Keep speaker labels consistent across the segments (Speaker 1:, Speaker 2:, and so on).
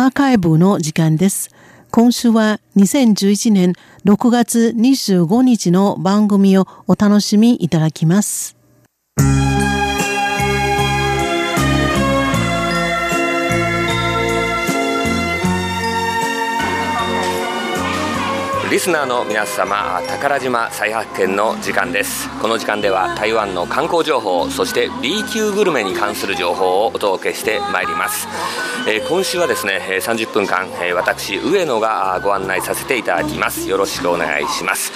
Speaker 1: アーカイブの時間です。今週は2011年6月25日の番組をお楽しみいただきます。
Speaker 2: リスナーの皆様宝島再発見の時間です。この時間では台湾の観光情報そして B 級グルメに関する情報をお届けしてまいります、えー、今週はですね30分間、え、私上野がご案内させていただきます。よろしくお願いします、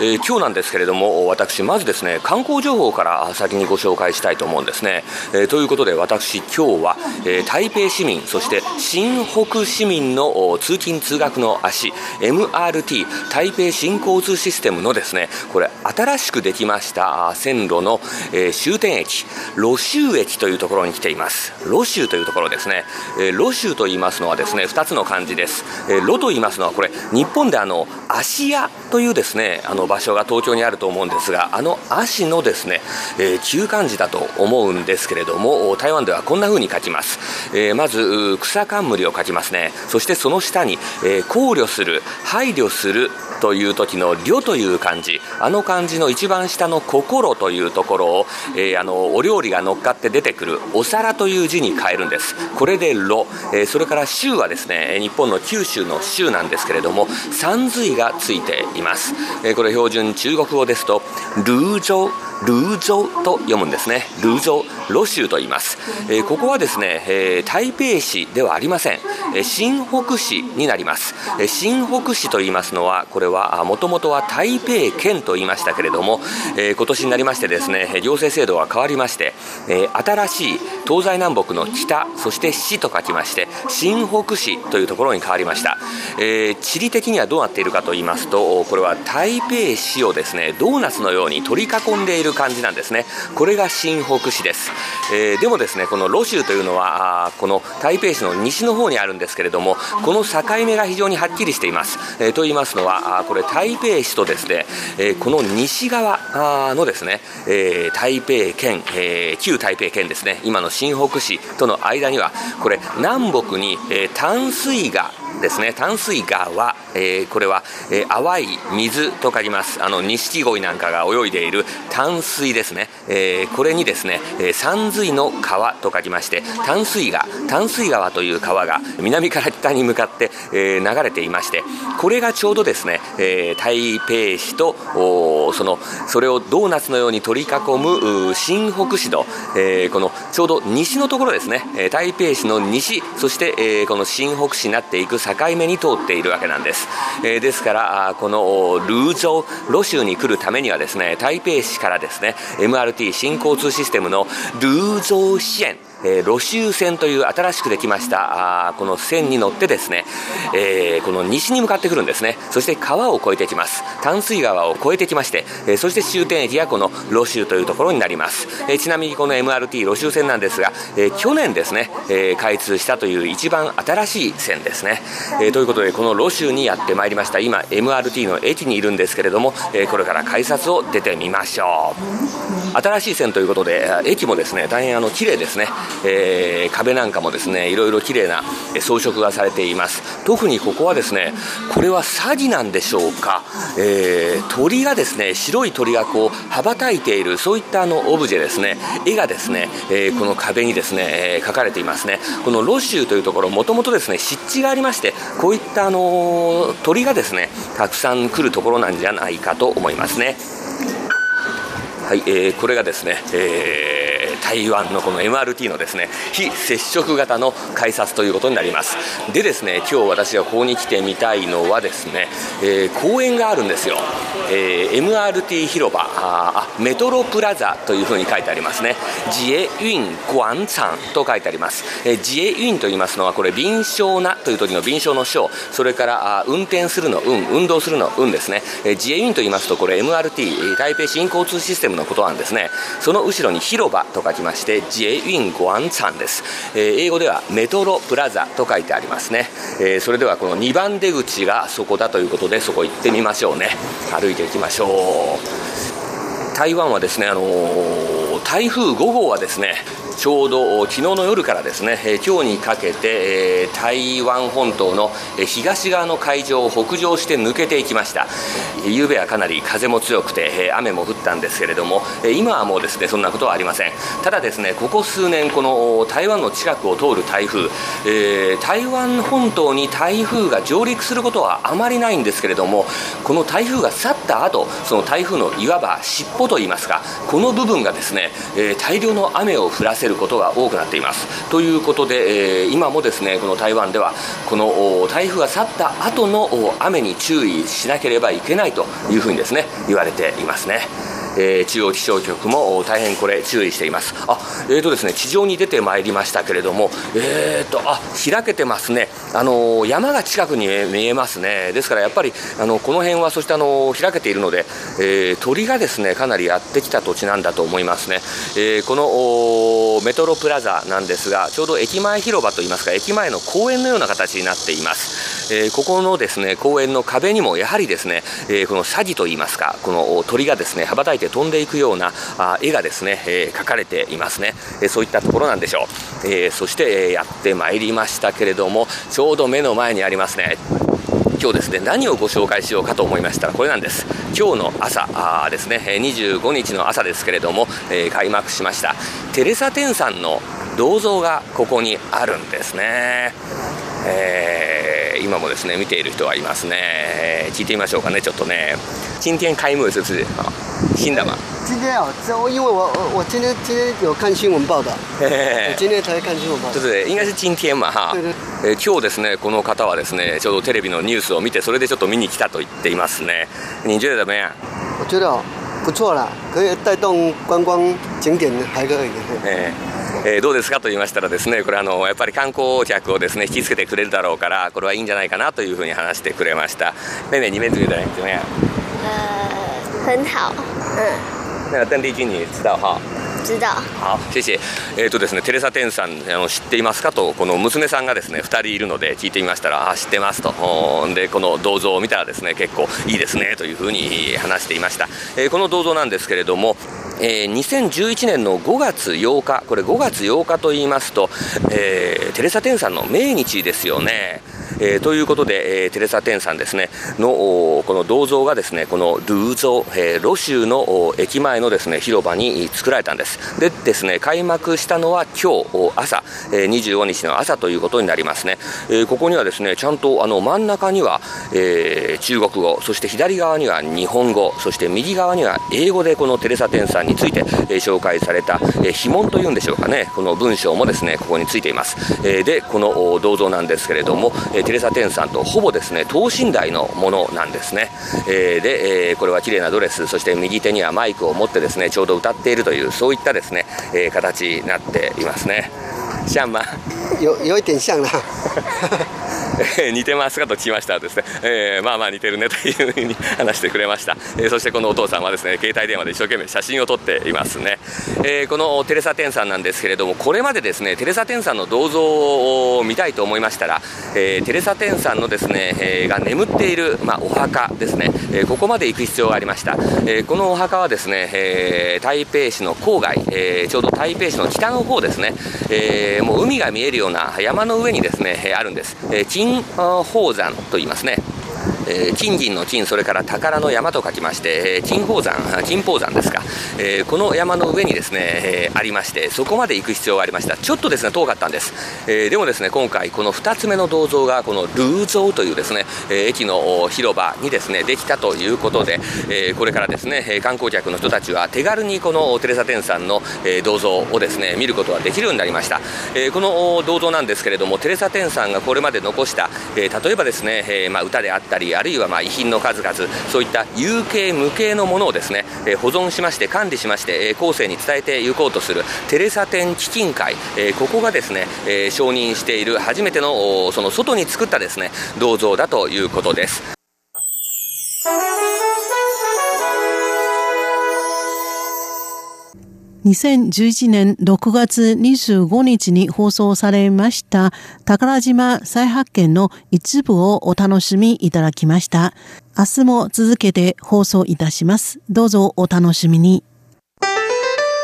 Speaker 2: えー、今日なんですけれども私まずですね観光情報から先にご紹介したいと思うんですね、えということで私今日は、え台北市民そして新北市民の通勤通学の足 MRT 台北新交通システムのですねこれ新しくできました線路の、えー、終点駅ロシュー駅というところに来ています。ロシューというところですね、えー、ロシューと言いますのはですね2つの漢字です、えー、ロと言いますのはこれ日本であの芦屋というですねあの場所が東京にあると思うんですがあの足のですね、えー、旧漢字だと思うんですけれども台湾ではこんな風に書きます、えー、まず草冠を書きますね。そしてその下に、えー、考慮する配慮するという時の「りょ」という漢字。あの漢字の一番下の「心」というところを、えー、あのお料理が乗っかって出てくる「お皿」という字に変えるんです。これで「ろ」えー、それから「州」はですね日本の九州の州なんですけれども三髄がついています、えー、これ標準中国語ですと「ルージョルージョと読むんですね。ルージョロ州と言います、えー、ここはですね、えー、台北市ではありません、えー、新北市になります、えー、新北市と言いますのはこれはもともとは台北県と言いましたけれども、えー、今年になりましてですね行政制度が変わりまして、えー、新しい東西南北の北そして市と書きまして新北市というところに変わりました、えー、地理的にはどうなっているかと言いますとこれは台北市をですねドーナツのように取り囲んでいる感じなんですね。これが新北市です。えー、でもですねこのロ州というのはこの台北市の西の方にあるんですけれどもこの境目が非常にはっきりしています、えー、と言いますのはこれ台北市とですね、えー、この西側のですね、えー、台北県、えー、旧台北県ですね今の新北市との間にはこれ南北に、えー、淡水河ですね。淡水川、えー、これは、えー、淡い水と書きます。あの錦鯉なんかが泳いでいる淡水ですね、えー、これにですね、え、山水の川と書きまして淡水川淡水川という川が南から北に向かって、え、流れていましてこれがちょうどですね、え、台北市とそのそれをドーナツのように取り囲む新北市と、え、このちょうど西のところですね。台北市の西そして、え、この新北市になっていく境目に通っているわけなんです、えー、ですからこのルーゾーロ州に来るためにはですね台北市からですね MRT 新交通システムのルーゾー支援えー、ロシュー線という新しくできましたあこの線に乗ってですね、えー、この西に向かってくるんですね。そして川を越えてきます。淡水川を越えてきまして、えー、そして終点駅がこのロシューというところになります、えー、ちなみにこの MRT ロシュー線なんですが、え、去年ですね、え、開通したという一番新しい線ですね、え、ということでこのロシューにやってまいりました。今 MRT の駅にいるんですけれども、え、これから改札を出てみましょう。新しい線ということで駅もですね大変あの綺麗ですね。えー、壁なんかもですねいろいろ綺麗な装飾がされています。特にここはですねこれは詐欺なんでしょうか、えー、鳥がですね白い鳥がこう羽ばたいているそういったあのオブジェですね絵がですね、えー、この壁にですね、えー、描かれていますね。このロシューというところもともとですね湿地がありましてこういったあの鳥がですねたくさん来るところなんじゃないかと思いますね。はい、えー、これがですね、えー台湾のこの MRT のですね非接触型の改札ということになります。でですね今日私がここに来てみたいのはですね、えー、公園があるんですよ、えー、MRT 広場あメトロプラザというふうに書いてありますね。自衛運广場と書いてあります、えー、自衛運と言いますのはこれ臨床なという時の臨床の章それからあ運転するの運運動するの運ですね、えー、自衛運と言いますとこれ MRT 台北新交通システムのことなんですね。その後ろに広場と書きましてジェイウィンゴアンツァンです、えー、英語ではメトロプラザと書いてありますね、えー、それではこの2番出口がそこだということでそこ行ってみましょうね。歩いていきましょう。台湾はですねあのー台風5号はですねちょうど昨日の夜からですね、今日にかけて、台湾本島の東側の海上を北上して抜けていきました。夕べはかなり風も強くて雨も降ったんですけれども今はもうですねそんなことはありません。ただですねここ数年この台湾の近くを通る台風、台湾本島に台風が上陸することはあまりないんですけれどもこの台風が去った後その台風のいわば尻尾といいますかこの部分がですね、大量の雨を降らせせることが多くなっていますということで、えー、今もですねこの台湾ではこの台風が去った後の雨に注意しなければいけないというふうにですね言われていますね。えー、中央気象局も大変これ注意しています。あえーとですね地上に出てまいりましたけれどもえーとあ開けてますね。あの山が近くに見えますね。ですからやっぱりあのこの辺はそしてあの開けているので、えー、鳥がですねかなりやってきた土地なんだと思いますね、えー、このメトロプラザなんですがちょうど駅前広場といいますか駅前の公園のような形になっています。え、ここのですね公園の壁にもやはりですね、え、この詐欺といいますかこの鳥がですね羽ばたいて飛んでいくようなあ絵がですね、え、描かれていますね、えそういったところなんでしょう、えそして、えやってまいりましたけれどもちょうど目の前にありますね。今日ですね何をご紹介しようかと思いましたらこれなんです。今日の朝あですね25日の朝ですけれども、えー、開幕しました。テレサ・テンさんの銅像がここにあるんですね、えー、今もですね見ている人がいますねえー聞いてみましょうかねちょっとね今天開幕是不是新的吗
Speaker 3: 今天啊，我因为我我今天今天有看新闻报道我，今天才看新闻报道。
Speaker 2: 对应该是今天嘛哈。えー、今日ですねこの方はですねちょうどテレビのニュースを見てそれでちょっと見に来たと言っていますね。你觉得怎么样？
Speaker 3: 我觉得不错啦，可以带动观光景点还可以。
Speaker 2: えーえー、どうですかと言いましたらですねこれあのやっぱり観光客をですね引きつけてくれるだろうからこれはいいんじゃないかなというふうに話してくれました。妹妹，你们觉得怎么样？
Speaker 4: 呃，很好。嗯。
Speaker 2: 那个邓丽君你知道哈？
Speaker 4: 知道。
Speaker 2: 好、谢謝。えっ、ー、とですね、テレサテンさんあの知っていますかとこの娘さんがですね2人いるので聞いてみましたらあ知ってますと。でこの銅像を見たらですね結構いいですねというふうに話していました。えー、この銅像なんですけれども。えー、2011年の5月8日、これ5月8日と言いますと、えー、テレサ・テンさんの命日ですよね。えー、ということで、えー、テレサ・テンさんですねのこの銅像がですねこのルーゾ、えー、ロ州の駅前のですね広場に作られたんです。でですね開幕したのは今日朝、えー、25日の朝ということになりますね、えー、ここにはですねちゃんとあの真ん中には、えー、中国語そして左側には日本語そして右側には英語でこのテレサ・テンさんについて、えー、紹介された、えー、碑文というんでしょうかね。この文章もですねここについています、えー、でこの銅像なんですけれども、えテレサ・テンさんとほぼですね等身大のものなんですね、えー、で、えー、これは綺麗なドレスそして右手にはマイクを持ってですねちょうど歌っているというそういったですね、えー、形になっていますね。像吗
Speaker 3: 有有一点像啦
Speaker 2: 似てますかと聞きましたらですね、えー、まあまあ似てるねというふうに話してくれました、えー、そしてこのお父さんはですね携帯電話で一生懸命写真を撮っていますね、え、このテレサ・テンさんなんですけれどもこれまでですねテレサ・テンさんの銅像を見たいと思いましたら、え、テレサ・テンさんのですね、え、が眠っている、まあ、お墓ですね、え、ここまで行く必要がありました、え、このお墓はですね、え、台北市の郊外、え、ちょうど台北市の北の方ですね、え、もう海が見えるような山の上にですね、あるんです、えー、金宝山と言いますね。えー、金銀の金、それから宝の山と書きまして、えー、金宝山、金宝山ですか、えー、この山の上にですね、えー、ありまして、そこまで行く必要がありました。ちょっとですね、遠かったんです。えー、でもですね、今回、この2つ目の銅像が、このルーゾーというですね、えー、駅の広場にですね、できたということで、えー、これからですね、観光客の人たちは手軽にこのテレサ・テンさんの、え、銅像をですね、見ることができるようになりました。えー、この銅像なんですけれども、テレサ・テンさんがこれまで残した、えー、例えばですね、えーまあ、歌であったり、あるいはま遺品の数々そういった有形無形のものをですね、え保存しまして管理しまして、え後世に伝えていこうとするテレサ展基金会、えここがですね、え承認している初めてのその外に作ったですね銅像だということです。
Speaker 1: 2011年6月25日に放送されました宝島再発見の一部をお楽しみいただきました。明日も続けて放送いたします。どうぞお楽しみに。